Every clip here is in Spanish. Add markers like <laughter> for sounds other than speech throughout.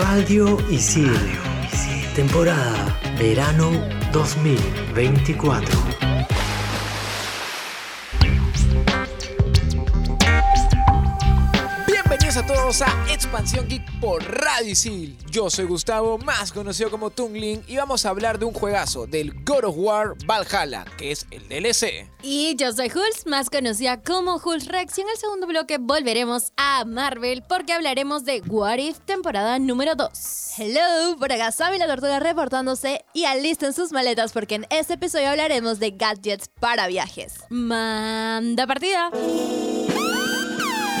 Radio Isil. Temporada Verano 2024. Bienvenidos a todos a Expansión Geek por Radio Isil. Yo soy Gustavo, más conocido como Tungling, y vamos a hablar de un juegazo del God of War Valhalla, que es el DLC. Y yo soy Hulz, más conocida como Hulz Rex, y en el segundo bloque volveremos a Marvel porque hablaremos de What If temporada número 2. Hello, por acá Sammy la Tortuga reportándose y alisten sus maletas porque en este episodio hablaremos de gadgets para viajes. Manda partida.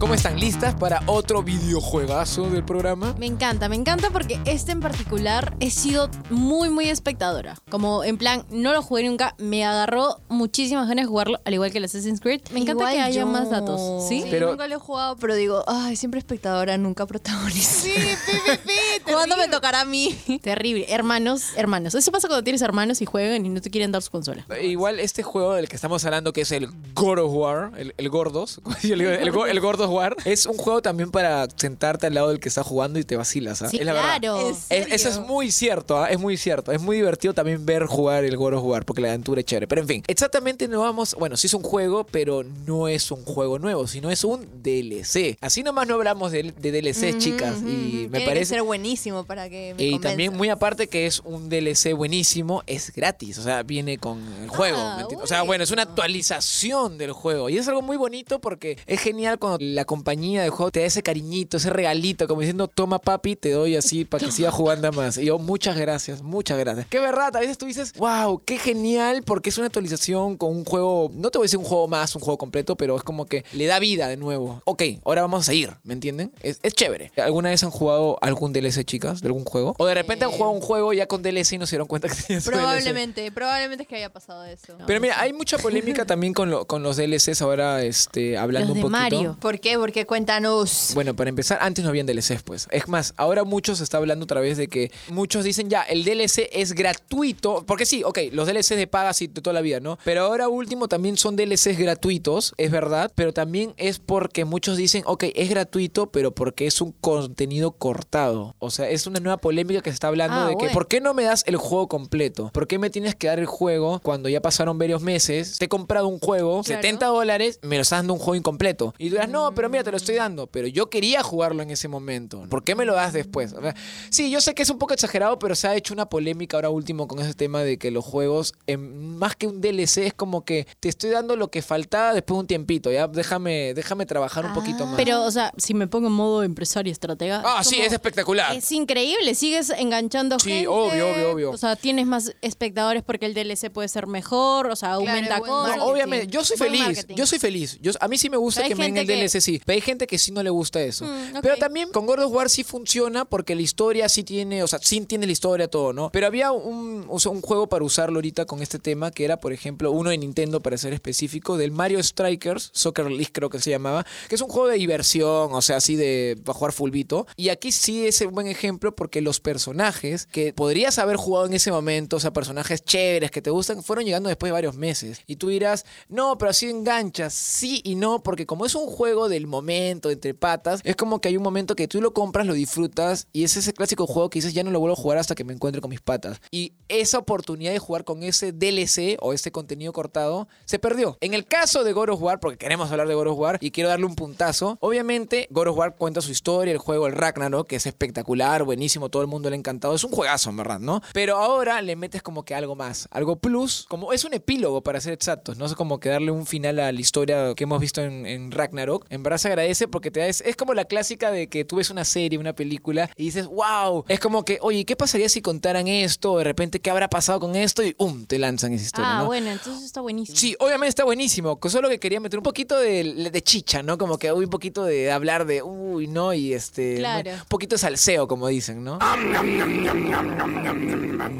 ¿Cómo están listas para otro videojuegazo del programa? Me encanta, me encanta porque este en particular he sido muy, muy espectadora. Como en plan, no lo jugué nunca, me agarró muchísimas ganas de jugarlo, al igual que el Assassin's Creed. Me encanta Igual que haya yo. más datos. ¿Sí? Pero- nunca lo he jugado, pero digo, ay, siempre espectadora, nunca protagonista. Sí, pi, pi, pi, ¿Cuándo me tocará a mí? Terrible. Hermanos, hermanos. Eso pasa cuando tienes hermanos y juegan y no te quieren dar su consola. Igual este juego del que estamos hablando, que es el God of War, el, el Gordos, <laughs> el, go- el Gordos War, es un juego también para sentarte al lado del que está jugando y te vacilas, ¿ah? Sí, es la verdad. claro. Es- eso es muy cierto, ¿ah? es muy cierto. Es muy divertido también ver jugar el God of War porque la aventura es chévere. Pero en fin, exactamente no vamos. Bueno, sí es un juego, pero no es un juego nuevo, sino es un DLC. Así nomás no hablamos de, de DLCs, chicas. Y me Tiene que parece. ser buenísimo para que me Y también, muy aparte que es un DLC buenísimo, es gratis. O sea, viene con el juego. Ah. O sea, bueno, es una actualización del juego. Y es algo muy bonito porque es genial cuando la compañía del juego te da ese cariñito, ese regalito, como diciendo, toma papi, te doy así para que siga jugando más. Y yo, muchas gracias, muchas gracias. Qué verdad, a veces tú dices, wow, qué genial, porque es una actualización con un juego, no te voy a decir un juego más, un juego completo, pero es como que le da vida de nuevo. Ok, ahora vamos a seguir, ¿me entienden? Es, es chévere. ¿Alguna vez han jugado algún DLC, chicas, de algún juego? O de repente han jugado un juego ya con DLC y no se dieron cuenta que tenía su DLC. Probablemente, probablemente es que haya pasado eso. Pero mira, hay mucha polémica también con, lo- con los DLCs ahora, este, hablando Los de un poquito. Mario. ¿Por qué? Porque cuéntanos. Bueno, para empezar, antes no habían DLCs, pues. Es más, ahora muchos se está hablando otra vez de que muchos dicen ya, el DLC es gratuito. Porque sí, ok, los DLCs de paga sí de toda la vida, ¿no? Pero ahora último también son DLCs gratuitos, es verdad. Pero también es porque muchos dicen, ok, es gratuito, pero porque es un contenido cortado. O sea, es una nueva polémica que se está hablando Ah, de que, bueno. ¿por qué no me das el juego completo? ¿Por qué me tienes que dar el juego cuando ya pasaron varios meses? Te he comprado un juego, Claro. 70 dólares, me lo estás dando un juego incompleto. Y tú dirás, no, pero mira, te lo estoy dando. Pero yo quería jugarlo en ese momento. ¿Por qué me lo das después? O sea, sí, yo sé que es un poco exagerado, pero se ha hecho una polémica ahora último con ese tema de que los juegos, más que un DLC, es como que te estoy dando lo que faltaba después de un tiempito. Ya déjame, déjame trabajar un poquito más. Pero, o sea, si me pongo en modo empresario estratega. ah, sí, es espectacular. Es increíble, sigues enganchando Sí, gente. obvio, obvio, obvio. O sea, tienes más espectadores porque el DLC puede ser mejor, o sea, aumenta cosas. No, obviamente, yo soy Buen feliz, marketing. yo soy feliz. Yo, a mí sí me gusta Pero que me den el gente sí. Pero hay gente que sí no le gusta eso. Mm. Pero también con God of War sí funciona porque la historia sí tiene, o sea, sí tiene la historia todo, ¿no? Pero había un, o sea, un juego para usarlo ahorita con este tema que era, por ejemplo, uno de Nintendo para ser específico, del Mario Strikers, Soccer League creo que se llamaba, que es un juego de diversión, o sea, así de para jugar fulbito. Y aquí sí es un buen ejemplo porque los personajes que podrías haber jugado en ese momento, o sea, personajes chéveres que te gustan, fueron llegando después de varios meses. Y tú dirás, no, pero así enganchas. Sí y no, porque como es un juego del momento, entre patas, es como que hay un momento que tú lo compras, lo disfrutas y es ese clásico juego que dices, ya no lo vuelvo a jugar hasta que me encuentre con mis patas. Y esa oportunidad de jugar con ese DLC o ese contenido cortado se perdió. En el caso de God of War, porque queremos hablar de God of War y quiero darle un puntazo, obviamente God of War cuenta su historia, el juego, el Ragnarok, que es espectacular, buenísimo, todo el mundo le ha encantado. Es un juegazo, en verdad, ¿no? Pero ahora le metes como que algo más, algo plus, como es un epílogo para ser exactos, no es como que darle un final a la historia que hemos visto en, Ragnarok. En verdad se agradece porque te da, es, es como la clásica de que tú ves una serie, una película y dices, wow, es como que, oye, ¿qué pasaría si contaran esto? De repente, ¿qué habrá pasado con esto? Y um, te lanzan esa historia, Ah, ¿no? bueno, entonces está buenísimo. Sí, obviamente está buenísimo. que Solo que quería meter un poquito de, de chicha, ¿no? Como que uy, un poquito de hablar de uy, ¿no? Y este. Claro. Un poquito de salseo, como dicen, ¿no?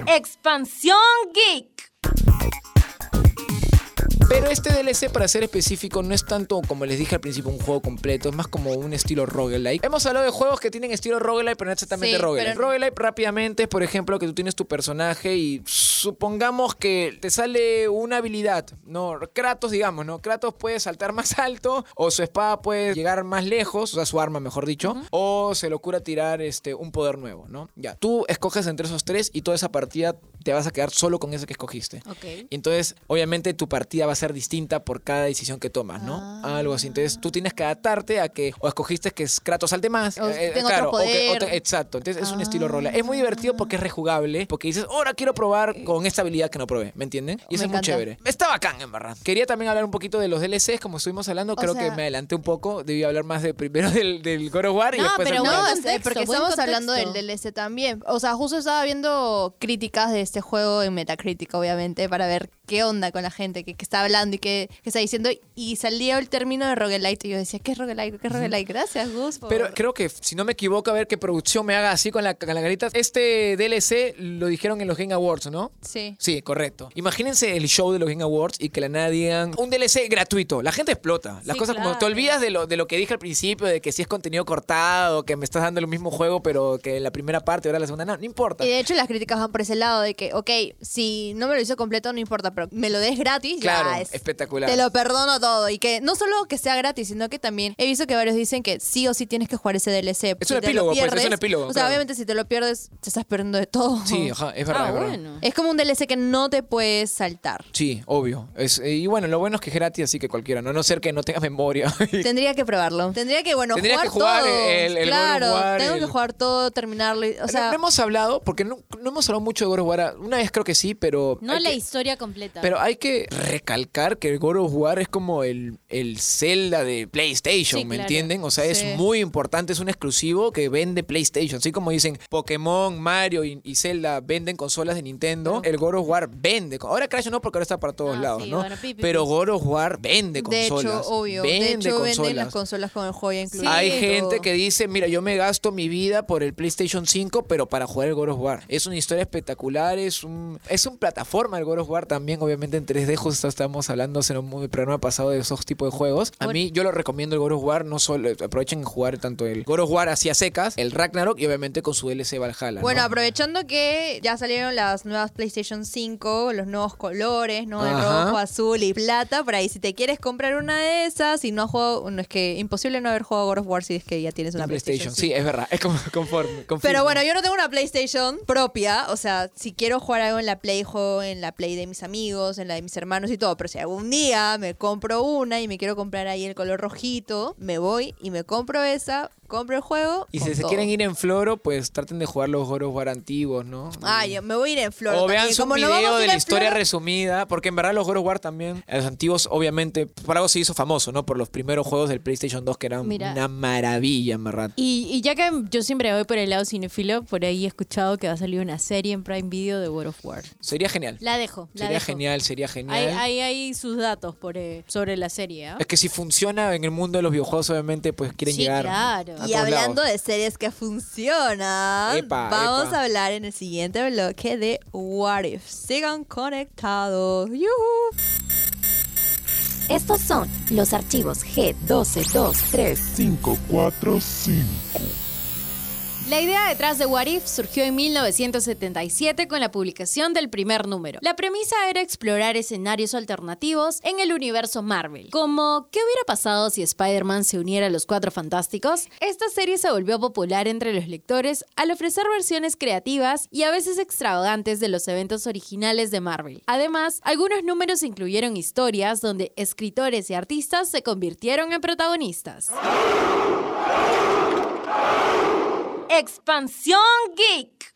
Expansión Geek. Pero este DLC, para ser específico, no es tanto, como les dije al principio, un juego completo. Es más como un estilo roguelike. Hemos hablado de juegos que tienen estilo roguelike, pero no exactamente Sí, roguelike. pero- Roguelike rápidamente es, por ejemplo, que tú tienes tu personaje y supongamos que te sale una habilidad, ¿no? Kratos, digamos, ¿no? Kratos puede saltar más alto o su espada puede llegar más lejos, o sea, su arma, mejor dicho, o se le ocurra tirar este, un poder nuevo, ¿no? Ya, tú escoges entre esos tres y toda esa partida te vas a quedar solo con ese que escogiste. Ok. Y Entonces, obviamente, tu partida va a ser distinta por cada decisión que tomas, ¿no? Ah. Algo así. Entonces, tú tienes que adaptarte a que o escogiste que Kratos salte más. O tengo otro o que- o te- poder. exacto. Entonces, es un estilo Ah. rol. Es muy divertido porque es rejugable. Porque dices, ahora quiero probar con esta habilidad que no probé. ¿Me entienden? Y eso Me es muy chévere. Está bacán, en verdad. Quería también hablar un poquito de los DLCs, como estuvimos hablando. O Creo que me adelanté un poco. Debí hablar más de primero <laughs> del, del God of War y No, después pero del No, contexto, porque estamos hablando del. DLC también. O sea, justo estaba viendo críticas de este juego en Metacritic, obviamente, para ver qué onda con la gente que, que está hablando y que, que está diciendo. Y salía el término de roguelite. Y yo decía, ¿qué es roguelite? ¿Qué es roguelite? Gracias, Gus. por- Pero creo que, si no me equivoco, a ver qué producción me haga así con la, con la carita. Este DLC lo dijeron en los Game Awards, ¿no? Sí. Sí, correcto. Imagínense el show de los Game Awards y que la nada digan un DLC gratuito. La gente explota. Las Sí, cosas como te olvidas de lo, de lo que dije al principio, de que si es contenido cortado, que me estás dando el mismo juego, pero que en la primera parte, ahora la segunda, no, no importa. Y de hecho las críticas van por ese lado de que, ok, si no me lo hizo completo no importa, pero me lo des gratis, Claro, ya es espectacular. Te lo perdono todo. Y que no solo que sea gratis, sino que también he visto que varios dicen que sí o sí tienes que jugar ese DLC. Es Si un epílogo, pues, es un pierdes- epílogo, O sea, claro. obviamente si te lo pierdes, te estás perdiendo de todo. Sí, ajá, es verdad. Ah, es verdad. bueno. Es como un DLC que no te puedes saltar. Sí, obvio. Es, eh, y bueno, lo bueno es que es gratis, así que cualquiera, ¿no? A no ser que no tengas memoria. <laughs> Tendría que probarlo. Tendría que, bueno, Tendría jugar, que jugar todo. el- el God of claro, War, tengo el- que jugar todo, terminarlo. O No- sea, no, hemos hablado, porque no, no hemos hablado mucho de God of War. Una vez creo que sí, pero. No la que- historia completa. Pero hay que recalcar que el God of War es como el, el Zelda de PlayStation, Sí, ¿me claro. entienden? O sea, es muy importante, es un exclusivo que vende PlayStation. Así como dicen Pokémon, Mario y, y Zelda venden consolas de Nintendo, el God of War vende. Ahora Crash no, porque ahora está para todos Ah, lados, sí, ¿no? bueno, pi, pi, Pero. God of War vende de consolas. hecho, obvio. Vende de hecho, venden consolas. las consolas con el juego ya incluido. Hay gente que dice, mira, yo me gasto mi vida por el PlayStation 5, pero para jugar el God of War. Es una historia espectacular, es un es un plataforma el God of War también, obviamente en 3D, justo estábamos hablando en un programa pasado de esos tipos de juegos. A mí yo lo recomiendo el God of War, no solo aprovechen en jugar tanto el God of War hacia secas, el Ragnarok y obviamente con su DLC Valhalla. Bueno, ¿no? aprovechando que ya salieron las nuevas PlayStation 5, los nuevos colores, ¿no? El Ajá. rojo, azul y plata. Por ahí, si te quieres comprar una de esas, si no has jugado, bueno, es que imposible no haber jugado God of War si es que ya tienes una PlayStation. PlayStation, sí, es verdad, <laughs> es como conforme. confirmo. Pero bueno, yo no tengo una PlayStation propia. O sea, si quiero jugar algo en la Play, juego en la Play de mis amigos, en la de mis hermanos y todo. Pero si algún día me compro una y me quiero comprar ahí el color rojito, me voy y me compro esa, compro el juego. Y si se todo. quieren ir en floro, pues traten de jugar los God of War antiguos, ¿no? Ah, yo me voy a ir en flor. O también. vean su Como no video de la historia resumida, porque en verdad los God of War también, los antiguos, obviamente, por algo se hizo famoso, ¿no? Por los primeros juegos del PlayStation 2 que eran Mira. una maravilla, en verdad. Y, y ya que yo siempre voy por el lado cinefilo, por ahí he escuchado que va a salir una serie en Prime Video de World of War. Sería genial. La dejo. La sería dejo. genial, sería genial. Hay, hay, hay sus datos por, eh, sobre la serie. ¿ah? Es que si funciona en el mundo de los videojuegos, obviamente, pues quieren Sí, llegar. claro. Y hablando lados. de series que funcionan, Epa, vamos epa. a hablar en el siguiente bloque de What If. Sigan conectados. ¡Yujú! Estos son los archivos G1223. 545. La idea detrás de What If surgió en 1977 con la publicación del primer número. La premisa era explorar escenarios alternativos en el universo Marvel, como ¿qué hubiera pasado si Spider-Man se uniera a los Cuatro Fantásticos? Esta serie se volvió popular entre los lectores al ofrecer versiones creativas y a veces extravagantes de los eventos originales de Marvel. Además, algunos números incluyeron historias donde escritores y artistas se convirtieron en protagonistas. Expansión Geek.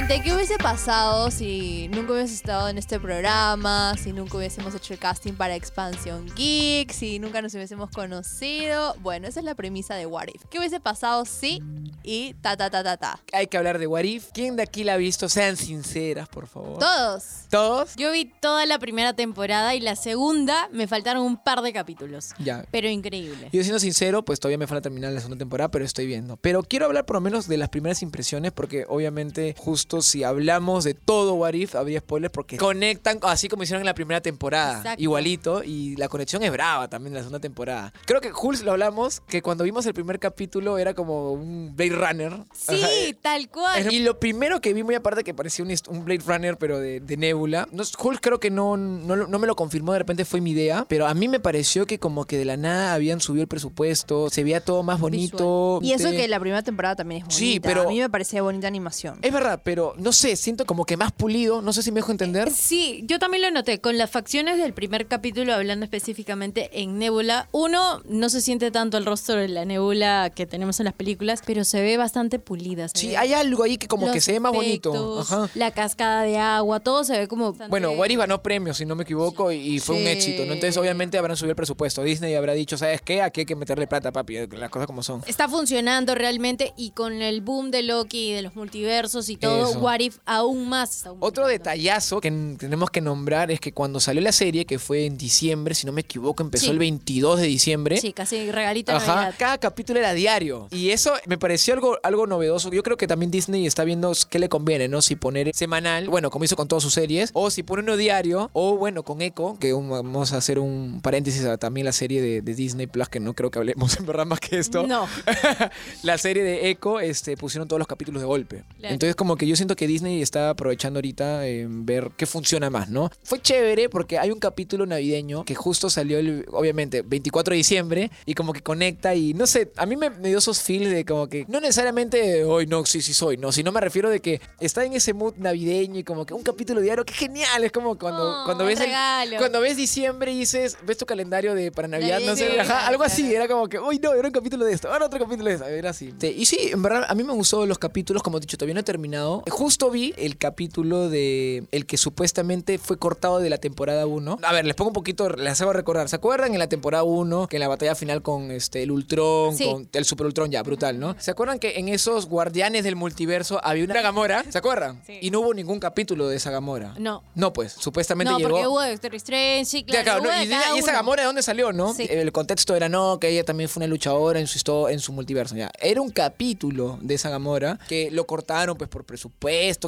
Gente, qué hubiese pasado si nunca hubiese estado en este programa, si nunca hubiésemos hecho el casting para Expansion Geek, si nunca nos hubiésemos conocido. Bueno, esa es la premisa de What If. ¿Qué hubiese pasado si y ta ta ta ta ta? Hay que hablar de What If. ¿Quién de aquí la ha visto? Sean sinceras, por favor. Todos. ¿Todos? Yo vi toda la primera temporada y la segunda me faltaron un par de capítulos. Ya. Pero increíble. Yo siendo sincero, pues todavía me falta terminar la segunda temporada, pero estoy viendo. Pero quiero hablar por lo menos de las primeras impresiones, porque obviamente justo si hablamos de todo What If, habría spoilers porque conectan así como hicieron en la primera temporada. Exacto. Igualito. Y la conexión es brava también en la segunda temporada. Creo que Jules lo hablamos, que cuando vimos el primer capítulo era como un Blade Runner. Sí, eh, tal cual. y lo primero que vi, muy aparte que parecía un, un Blade Runner, pero de, de Nebula. No, Hulk creo que no, no, no me lo confirmó, de repente fue mi idea. Pero a mí me pareció que como que de la nada habían subido el presupuesto, se veía todo más bonito. Y eso que la primera temporada también es bonita. Sí, pero- A mí me parecía bonita animación. Es verdad, pero no sé, siento como que más pulido. No sé si me dejo entender. Sí, yo también lo noté. Con las facciones del primer capítulo, hablando específicamente en Nebula, uno no se siente tanto el rostro de la Nebula que tenemos en las películas, pero se ve bastante pulida. Sí, ve- hay algo ahí que como que se ve más bonito. Ajá. La cascada de agua, todo se ve como. Bueno, What If ganó premios, si no me equivoco, y fue un éxito, ¿no? Entonces, obviamente, habrán subido el presupuesto. Disney habrá dicho, ¿sabes qué? Aquí hay que meterle plata, papi, las cosas como son. Está funcionando realmente y con el boom de Loki y de los multiversos y todo, Eso. What If aún más Otro detallazo que tenemos que nombrar es que cuando salió la serie, que fue en diciembre, si no me equivoco, empezó Sí. el 22 de diciembre. Sí, casi regalito Ajá, cada capítulo era diario. Y eso me pareció algo, algo novedoso. Yo creo que también Disney está viendo qué le conviene, ¿no? Si poner semanal, bueno, como hizo con todas sus series, o si pone uno diario, o bueno, con Echo, que un- vamos a hacer un paréntesis a también la serie de, de Disney Plus, que no creo que hablemos <laughs> en verdad más que esto. No. <laughs> la serie de Echo, este, pusieron todos los capítulos de golpe. Claro. Entonces, como que yo siento que Disney está aprovechando ahorita en ver qué funciona más, ¿no? Fue chévere porque hay un capítulo navideño que justo salió, el, obviamente, 24 de diciembre y como que conecta y no sé, a mí me, me dio esos feels de como que no necesariamente hoy no, sí, sí soy, no, sino me refiero de que está en ese mood navideño y como que un capítulo diario, que genial, es como cuando, Oh, cuando un ves el- cuando ves diciembre y dices, ves tu calendario de para Navidad, no sé, ajá, algo así, claro. era como que, uy, no, era un capítulo de esto, ahora otro capítulo de esto, era así. Sí, y sí, en verdad, a mí me gustó los capítulos, como he dicho, todavía no he terminado. Justo vi el capítulo de el que supuestamente fue cortado de la temporada 1. A ver, les pongo un poquito, les hago recordar. ¿Se acuerdan en la temporada 1 que en la batalla final con este el Ultron, Sí. con el Super Ultron ya, brutal, ¿no? ¿Se acuerdan que en esos guardianes del multiverso había una Gamora? ¿Se acuerdan? Sí. Y no hubo ningún capítulo de esa Gamora. No. No, pues, supuestamente No, llegó. porque hubo Doctor Strange, sí, Ya, claro. claro, hubo ¿no? de y, esa. Gamora de dónde salió, ¿no? Sí. El contexto era no, que ella también fue una luchadora en su en su multiverso. Ya. Era un capítulo de esa Gamora que lo cortaron pues por presupuesto.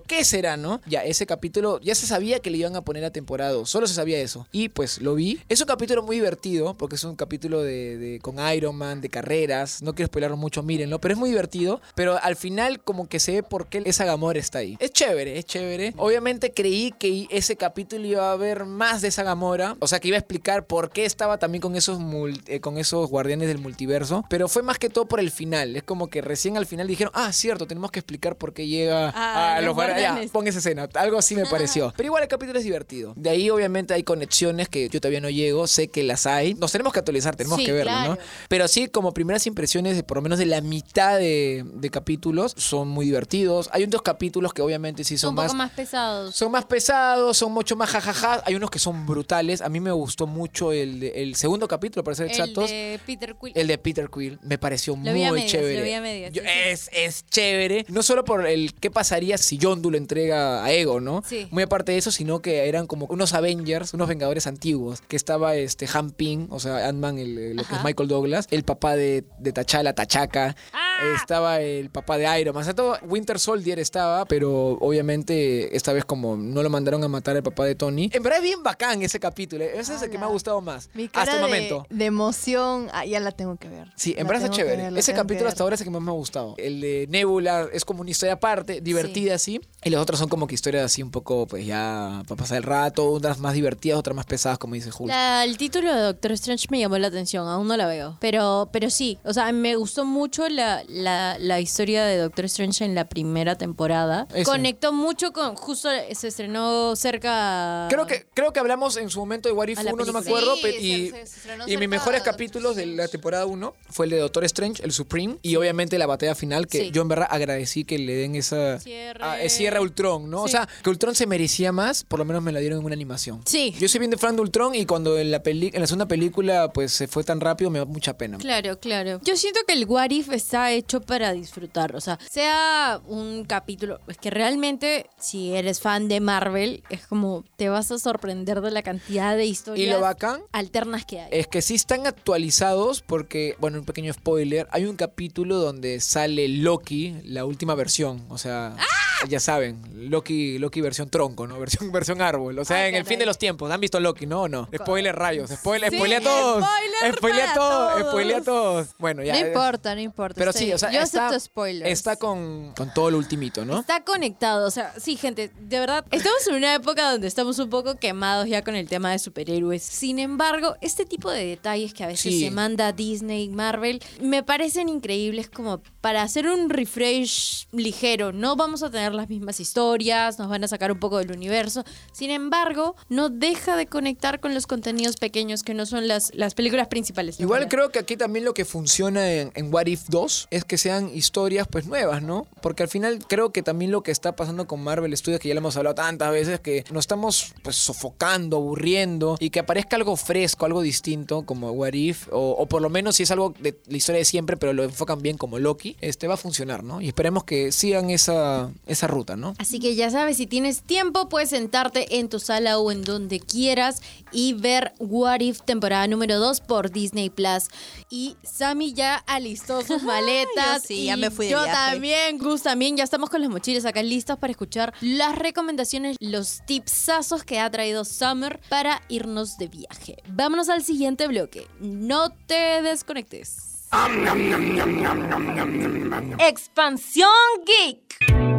¿Qué será, no? Ya, ese capítulo ya se sabía que le iban a poner a temporada Solo se sabía eso. Y pues lo vi. Es un capítulo muy divertido porque es un capítulo de, con Iron Man, de carreras. No quiero spoiler mucho, mírenlo, pero es muy divertido. Pero al final como que se ve por qué esa Gamora está ahí. Es chévere, es chévere. Obviamente creí que ese capítulo iba a haber más de esa Gamora. O sea, que iba a explicar por qué estaba también con esos, eh, con esos guardianes del multiverso. Pero fue más que todo por el final. Es como que recién al final dijeron, ah, cierto, tenemos que explicar por qué llega Ah, a los los guardianes. Ya, pon esa escena. Algo así me pareció. Pero igual el capítulo es divertido. De ahí, obviamente, hay conexiones que yo todavía no llego. Sé que las hay. Nos tenemos que actualizar, tenemos Sí, que verlo, ¿no? Pero sí, como primeras impresiones, de por lo menos de la mitad de, de capítulos, son muy divertidos. Hay unos capítulos que obviamente sí son un poco más pesados. son más pesados, son mucho más jajaja. Hay unos que son brutales. A mí me gustó mucho el, de- el segundo capítulo, para ser El exactos. de Peter Quill. El de Peter Quill me pareció Lo vi a muy medias, chévere. lo vi a medias, Yo- sí. es, es chévere. No solo por el qué pasaría si Yondu lo entrega a Ego, ¿no? Sí. Muy aparte de eso, sino que eran como unos Avengers, unos Vengadores antiguos. Que estaba este Han Ping, o sea, Ant-Man, lo que es. Michael Douglas, el papá de, de T'Challa, Tachaca. ¡Ah! Estaba el papá de Iron Man. O sea, todo Winter Soldier estaba, pero obviamente esta vez como no lo mandaron a matar al papá de Tony. En verdad es bien bacán ese capítulo. Ese es el que me ha gustado más. Mi cara hasta el momento. De, emoción, ah, ya la tengo que ver. Sí, en verdad que chévere. ver, Ese capítulo hasta ahora es el que más me ha gustado. El de Nebula es como una historia aparte, divertida así. Y los otros son como que historias así un poco, pues ya, para pasar el rato. Unas más divertidas, otras más pesadas, como dice Julio. La- el título de Doctor Strange me llamó la atención, aún no la veo. Pero, pero sí, o sea, me gustó mucho la, la, la historia de Doctor Strange en la primera temporada. Ese. Conectó mucho con. Justo se estrenó cerca. Creo que, creo que hablamos en su momento de What If A la 1, no me acuerdo. Sí, y se- se estrenó y mis mejores de capítulos de Doctor la temporada 1 fue el de Doctor Strange, el Supreme. Y obviamente la batalla final, que Sí. yo en verdad agradecí que le den esa. Cierre. a- cierre a Ultron, ¿no? O Sí. sea, que Ultron se merecía más, por lo menos me la dieron en una animación. Sí. Yo soy bien de fan de Ultron y cuando en la, peli en la segunda película pues se fue tan rápido me da mucha pena. Claro, claro. Yo siento que el What If está hecho para disfrutar. O sea, sea un capítulo. Es que realmente, si eres fan de Marvel, es como te vas a sorprender de la cantidad de historias Y lo bacán alternas que hay. es que sí están actualizados porque, bueno, un pequeño spoiler, hay un capítulo donde sale Loki, la última versión, o sea, ¡Ah! Ya saben, Loki, Loki versión tronco, ¿no? Versión, versión árbol, o sea, Ay, en el fin de los tiempos, ¿han visto Loki? No, no, spoiler rayos, spoiler, Sí, spoilea a todos, spoiler spoilea a todos, todos. spoilea a todos. Bueno, ya. No importa, no importa. Pero sí, o sea, yo está, acepto spoilers. está con, con todo lo ultimito, ¿no? Está conectado, o sea, sí, gente, de verdad, estamos en una época donde estamos un poco quemados ya con el tema de superhéroes. Sin embargo, este tipo de detalles que a veces Sí. se manda Disney, Marvel, me parecen increíbles como para hacer un refresh ligero. No vamos a tener las mismas historias, nos van a sacar un poco del universo. Sin embargo, no deja de conectar con los contenidos pequeños que no son las, las películas principales. Igual creo que aquí también lo que funciona en, en What If 2 es que sean historias pues nuevas, ¿no? Porque al final creo que también lo que está pasando con Marvel Studios, que ya lo hemos hablado tantas veces, que nos estamos pues sofocando, aburriendo, y que aparezca algo fresco, algo distinto como What If, o, o por lo menos si es algo de la historia de siempre, pero lo enfocan bien como Loki, este va a funcionar, ¿no? Y esperemos que sigan esa, esa ruta, ¿no? Así que ya sabes, si tienes tiempo, puedes sentarte en tu sala o en donde quieras y ver What If temporada número 2 por Disney Plus. Y Sammy ya alistó sus <laughs> maletas. Yo sí, y ya me fui de Yo viaje. también, Gus también. Ya estamos con las mochilas acá listas para escuchar las recomendaciones, los tipsazos que ha traído Summer para irnos de viaje. Vámonos al siguiente bloque. No te desconectes. Expansión Geek.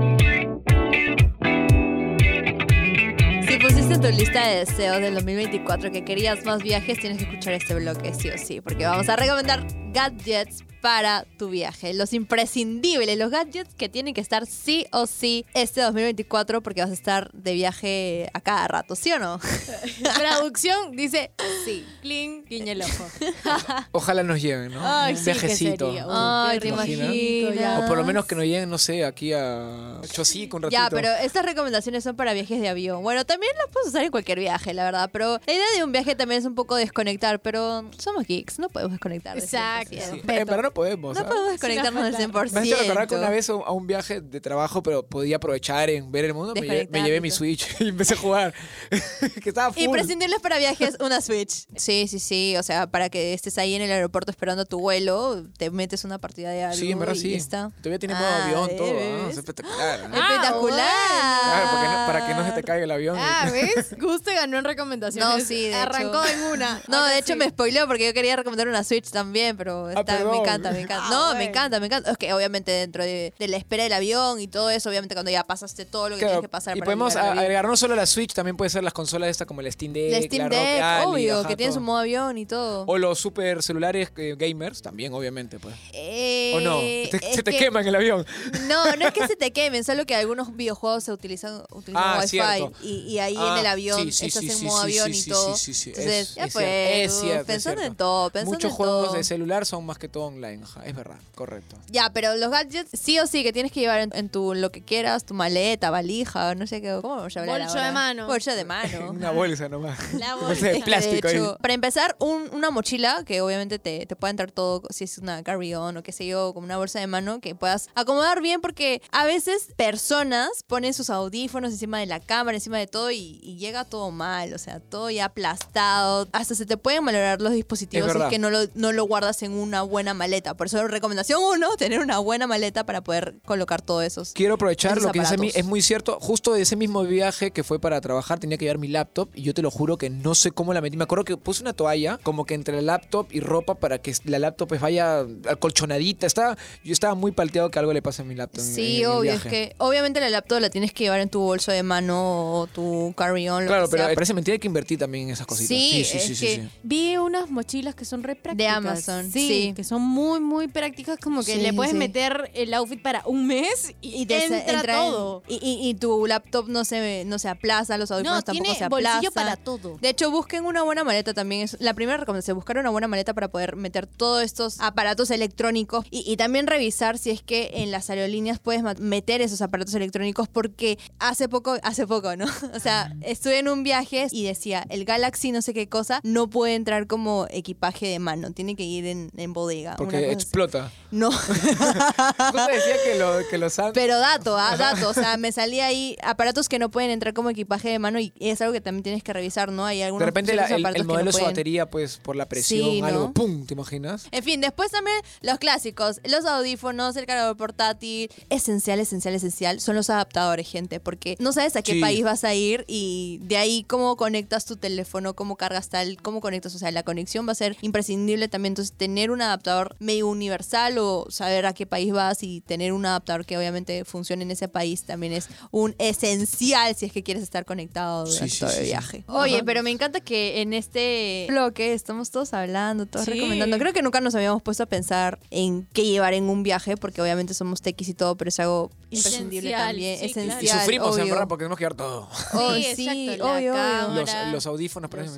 Si pusiste tu lista de deseos del 2024 que querías más viajes, tienes que escuchar este bloque sí o sí, porque vamos a recomendar gadgets para tu viaje. Los imprescindibles, los gadgets que tienen que estar sí o sí este 2024 porque vas a estar de viaje a cada rato, ¿sí o no? <laughs> Traducción dice sí. Cling, guiña el ojo. <laughs> Ojalá nos lleguen, ¿no? Ay, Un viajecito. Uy, Ay, ¿te rico, imaginas? O por lo menos que nos lleguen, no sé, aquí a Chosico un ratito. Ya, pero estas recomendaciones son para viajes de avión. Bueno, también las puedes usar en cualquier viaje, la verdad. Pero la idea de un viaje también es un poco desconectar, pero somos geeks, no podemos desconectar. Exacto. 100%. Sí, no podemos. No ¿ah? podemos desconectarnos del 100%. Me hace recordar que una vez a un- viaje de trabajo, pero podía aprovechar en ver el mundo, me, lle- me Desconectar, llevé mi. Switch <laughs> y empecé a jugar. <laughs> que estaba full. Imprescindibles para viajes, una Switch. Sí, sí, sí. O sea, para que estés ahí en el aeropuerto esperando tu vuelo, te metes una partida de algo Sí, en verdad y sí. está. Todavía tiene modo Ah, avión, todo. ¿ah? Es espectacular. ¿no? Ah, Espectacular. Claro, porque no- para que no se te caiga el avión. Ah, <laughs> ¿ves? Guste ganó en recomendaciones. No, sí, de Arrancó hecho. en una. No, de hecho sí. me spoileó porque yo quería recomendar una Switch también, pero está- me perdón. encanta, me <laughs> encanta. Ah, no, bueno. me encanta, me encanta. Es que obviamente dentro de, de la espera del avión y todo eso, obviamente cuando ya pasaste todo lo que Claro, tienes que pasar y para podemos agregar no solo la Switch, también puede ser las consolas estas como el Steam Deck, La Steam la Deck, obvio, ajá, que tiene su modo avión y todo. O los super celulares eh, gamers, también, obviamente, pues. Eh, ¿O no? Te- se te que- quema en el avión. No, no es que <laughs> se te quemen, solo que algunos videojuegos se utilizan, utilizan Ah, Wi-Fi y, y ahí Ah, en el avión sí, sí, estás sí, en modo sí, avión sí, y todo. sí, sí, sí, Entonces, es- ya es pues, cierto, es cierto, es pensando en todo, pensando Muchos en juegos todo. de celular son más que todo online, es verdad, correcto. Ya, pero los gadgets sí o sí que tienes que llevar en, en tu lo que quieras, tu maleta, valija, no sé qué, ¿cómo vamos a hablar Bolso ahora? de mano. Bolso de mano. <laughs> Una bolsa nomás. <laughs> La Bolsa bolsa. de plástico de ahí. hecho, para empezar, un- una mochila que obviamente te, te puede entrar todo, si es una carry-on o qué sé yo, como una bolsa de mano, que puedas acomodar bien porque a veces personas ponen sus audífonos encima de la cámara, encima de todo y, y llega todo mal, o sea, todo ya aplastado. Hasta se te pueden malograr los dispositivos si es que no lo, no lo guardas en una buena maleta. Por eso, recomendación uno, <laughs> tener una buena maleta para poder colocar todos esos. Quiero aprovechar esos lo que dice mi, aparatos. es muy cierto. Justo de ese mismo viaje que fue para trabajar, tenía que llevar mi laptop y yo te lo juro que no sé cómo la metí. Me acuerdo que puse una toalla como que entre la laptop y ropa para que la laptop pues vaya acolchonadita, estaba, yo estaba muy palteado que algo le pase a mi laptop. en- en Sí, el obvio, es que obviamente la laptop la tienes que llevar en tu bolso de mano o tu carry-on, lo Claro, que pero sea. parece mentira que invertir también en esas cositas. Sí, sí, es sí, sí, que- sí. Vi unas mochilas que son re prácticas. Amazon, sí, sí. Que son muy, muy prácticas, como que Sí, le puedes sí. meter el outfit para un mes y, y te entra, entra en- todo. y, y- y tu laptop no se, no se aplaza, los audífonos No, tampoco tiene se aplazan. bolsillo para todo. De hecho, busquen una buena maleta también. Es la primera recomendación, buscar una buena maleta para poder meter todos estos aparatos electrónicos y, también revisar si es que en las aerolíneas puedes meter esos aparatos electrónicos porque hace poco, hace poco, ¿no? <laughs> O sea, estuve en un viaje y decía, el Galaxy no sé qué cosa no puede entrar como equipaje de mano, tiene que ir en, en bodega. Porque cosa así. explota. No. <laughs> Justo decía que, lo, que los han- Pero dato, ah, dato. O sea, <laughs> me salía ahí aparatos que no pueden entrar como equipaje de mano y es algo que también tienes que revisar, ¿no? Hay algunos De repente la- el, que no modelo de su pueden. batería, pues por la presión, Sí, ¿no? algo, ¡pum! ¿Te imaginas? En fin, después también los clásicos, los audífonos, el cargador portátil. Esencial, esencial, esencial son los adaptadores, gente, porque no sabes a qué Sí. país vas a ir y de ahí cómo conectas tu teléfono, cómo cargas tal, cómo conectas, o sea, la conexión va a ser imprescindible también. Entonces, tener un adaptador medio universal o saber a qué país vas y tener un adaptador que obviamente funcione en ese país también es un esencial si es que quieres estar conectado durante sí, todo sí, el sí. viaje. Oye, pero me encanta que en este bloque estamos todos hablando, todos Sí. recomendando. Creo que nunca nos habíamos puesto a pensar en qué llevar en un viaje, porque obviamente somos tequis y todo, pero es algo imprescindible Esencial, también. sí, claro. esencial. Y sufrimos, en obvio. verdad, porque tenemos que llevar todo. <laughs> Oh, Sí, sí, exacto, la obvio, obvio. cámara. Los, los audífonos, los.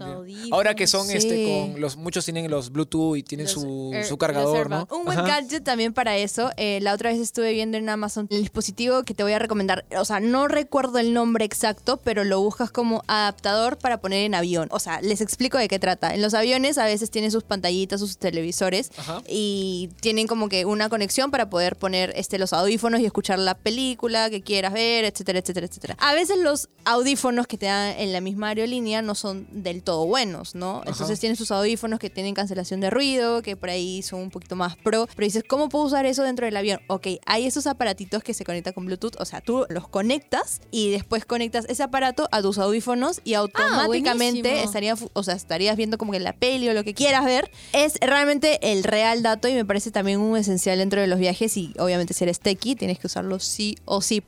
Ahora que son este con los muchos tienen los Bluetooth y tienen Los su, Air- su cargador, Un buen Ajá. gadget también para eso. eh, la otra vez estuve viendo en Amazon el dispositivo que te voy a recomendar. O sea, no recuerdo el nombre exacto, pero lo buscas como adaptador para poner en avión. O sea, les explico de qué trata. En los aviones a veces tienen sus pantallitas, sus televisores Ajá. y tienen como que una conexión para poder poner este, los audífonos y escuchar la película que quieras ver, etcétera, etcétera, etcétera. A veces los audífonos que te dan en la misma aerolínea no son del todo buenos, ¿no? Entonces tienen sus audífonos que tienen cancelación de ruido, que por ahí son un poquito más pro. Pero dices, ¿cómo puedo usar eso dentro del avión? Ok, hay esos aparatitos que se conectan con Bluetooth, o sea, tú los conectas y después conectas ese aparato a tus audífonos y automáticamente buenísimo. estaría, fu- o sea, estarías viendo como que la peli o lo que quieras ver. Es realmente el real dato y me parece también un esencial dentro de los viajes y obviamente si eres techie tienes que usarlo sí o sí.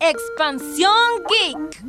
Expansión Geek.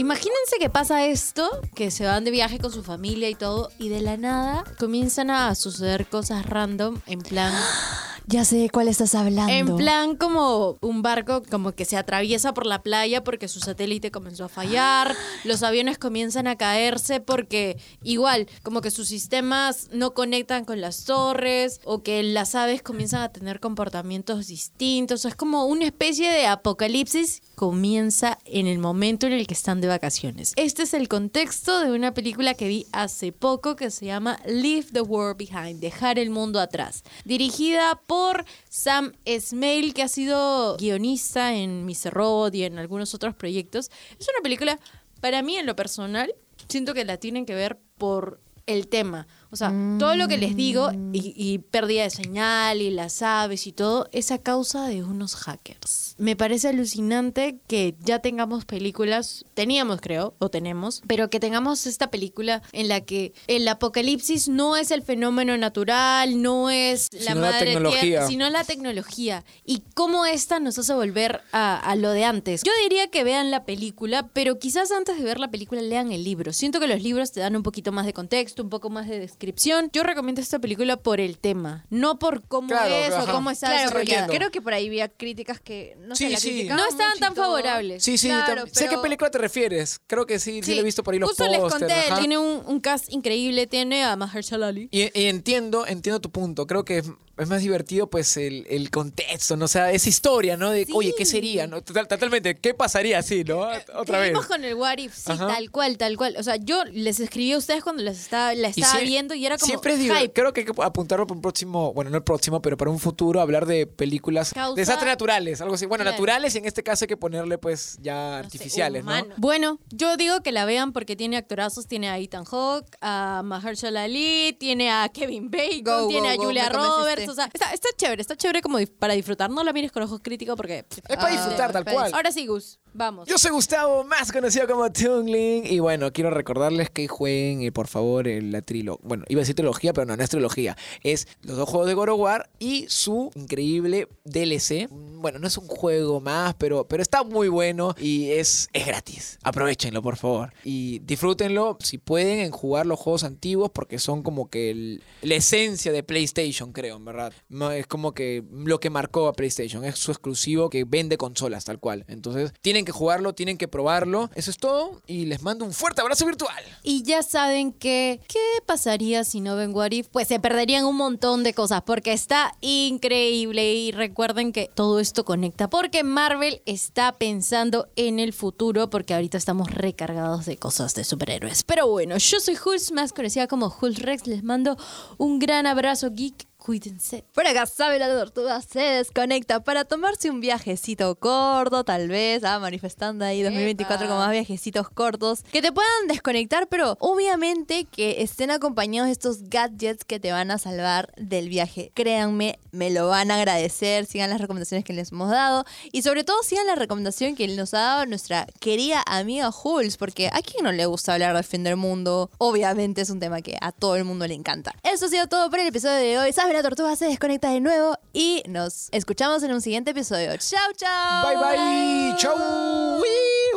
Imagínense que pasa esto, que se van de viaje con su familia y todo, y de la nada comienzan a suceder cosas random, en plan, <gasps> Ya sé de cuál estás hablando. en plan como un barco como que se atraviesa por la playa porque su satélite comenzó a fallar, <gasps> los aviones comienzan a caerse porque igual como que sus sistemas no conectan con las torres o que las aves comienzan a tener comportamientos distintos, es como una especie de apocalipsis comienza en el momento en el que están de vacaciones. Este es el contexto de una película que vi hace poco que se llama Leave the World Behind, dejar el mundo atrás, dirigida por Sam Esmail, que ha sido guionista en Mr. Robot y en algunos otros proyectos. Es una película, para mí en lo personal, siento que la tienen que ver por el tema. O sea, todo lo que les digo, y, y pérdida de señal, y las aves y todo, es a causa de unos hackers. Me parece alucinante que ya tengamos películas, teníamos creo, o tenemos, pero que tengamos esta película en la que el apocalipsis no es el fenómeno natural, no es la Sino la madre tecnología. tierra, sino la tecnología. Y cómo esta nos hace volver a, a lo de antes. Yo diría que vean la película, pero quizás antes de ver la película lean el libro. Siento que los libros te dan un poquito más de contexto, un poco más de descripción. Yo recomiendo esta película por el tema, no por cómo Claro, es ajá. o cómo está Claro, desarrollada. creo que por ahí había críticas que no sé, Sí, la sí. criticaban No estaban tan favorables. Sí, sí, Claro, tam- sé qué pero- película te refieres. Creo que sí, sí, lo he visto por ahí los Justo les conté, ajá. tiene un, un cast increíble, tiene a Mahershala Ali. Y, y entiendo, entiendo tu punto. Creo que es, más divertido, pues, el, el contexto, ¿no? O sea, esa historia, ¿no? De, oye, ¿qué sería? ¿no? Total- totalmente, ¿qué pasaría así, no? Otra vez. Con el What If, sí, Ajá. tal cual, tal cual. O sea, yo les escribí a ustedes cuando les estaba, la Y estaba viendo y era como Siempre es hype. Creo que hay que apuntarlo para un próximo, bueno, no el próximo, pero para un futuro, hablar de películas, Causa- desastres naturales, algo así. Bueno, Claro. naturales y en este caso hay que ponerle, pues, ya no sé, artificiales, ¿no? Bueno, yo digo que la vean porque tiene actorazos, tiene a Ethan Hawke, a Mahershala Ali, tiene a Kevin Bacon, Go, tiene go, a go, Julia. Roberts, o sea, está, está chévere, está chévere como dif- para disfrutar, no la mires con ojos críticos porque... Es para Ah, disfrutar, tal cual. Ahora sí, Gus. Vamos. Yo soy Gustavo, más conocido como Tungling. Y bueno, quiero recordarles que jueguen, eh, por favor, la trilogía. Bueno, iba a decir trilogía, pero no, no es trilogía. Es los dos juegos de God War y su increíble DLC. Bueno, no es un juego más, pero, pero está muy bueno y es, es gratis. Aprovechenlo, por favor. Y disfrútenlo, si pueden, en jugar los juegos antiguos, porque son como que la esencia de PlayStation, creo, en verdad. Es como que lo que marcó a PlayStation. Es su exclusivo que vende consolas, tal cual. Entonces, tienen que jugarlo, tienen que probarlo. Eso es todo. Y les mando un fuerte abrazo virtual. Y ya saben que, ¿qué pasaría si no ven What If? Pues se perderían un montón de cosas porque está increíble y recuerden que todo esto conecta porque Marvel está pensando en el futuro porque ahorita estamos recargados de cosas de superhéroes. Pero bueno, yo soy Hulz, más conocida como Hulz Rex, les mando un gran abrazo geek. Cuídense. Por acá sabe la tortuga se desconecta para tomarse un viajecito corto, tal vez, ah, manifestando ahí 2024 con más viajecitos cortos que te puedan desconectar, pero obviamente que estén acompañados de estos gadgets que te van a salvar del viaje. Créanme, me lo van a agradecer, sigan las recomendaciones que les hemos dado y sobre todo sigan la recomendación que nos ha dado nuestra querida amiga Jules, porque a quién no le gusta hablar del fin del mundo, obviamente es un tema que a todo el mundo le encanta. Eso ha sido todo por el episodio de hoy. Sabe la tortuga se desconecta de nuevo y nos escuchamos en un siguiente episodio. Chao, chao. Bye bye. Chau.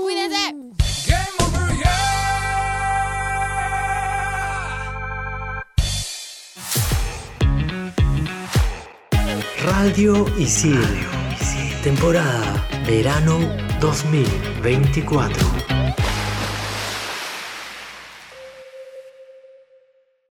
Cuídense. Game over, yeah. Radio Isidro. Temporada Verano 2024.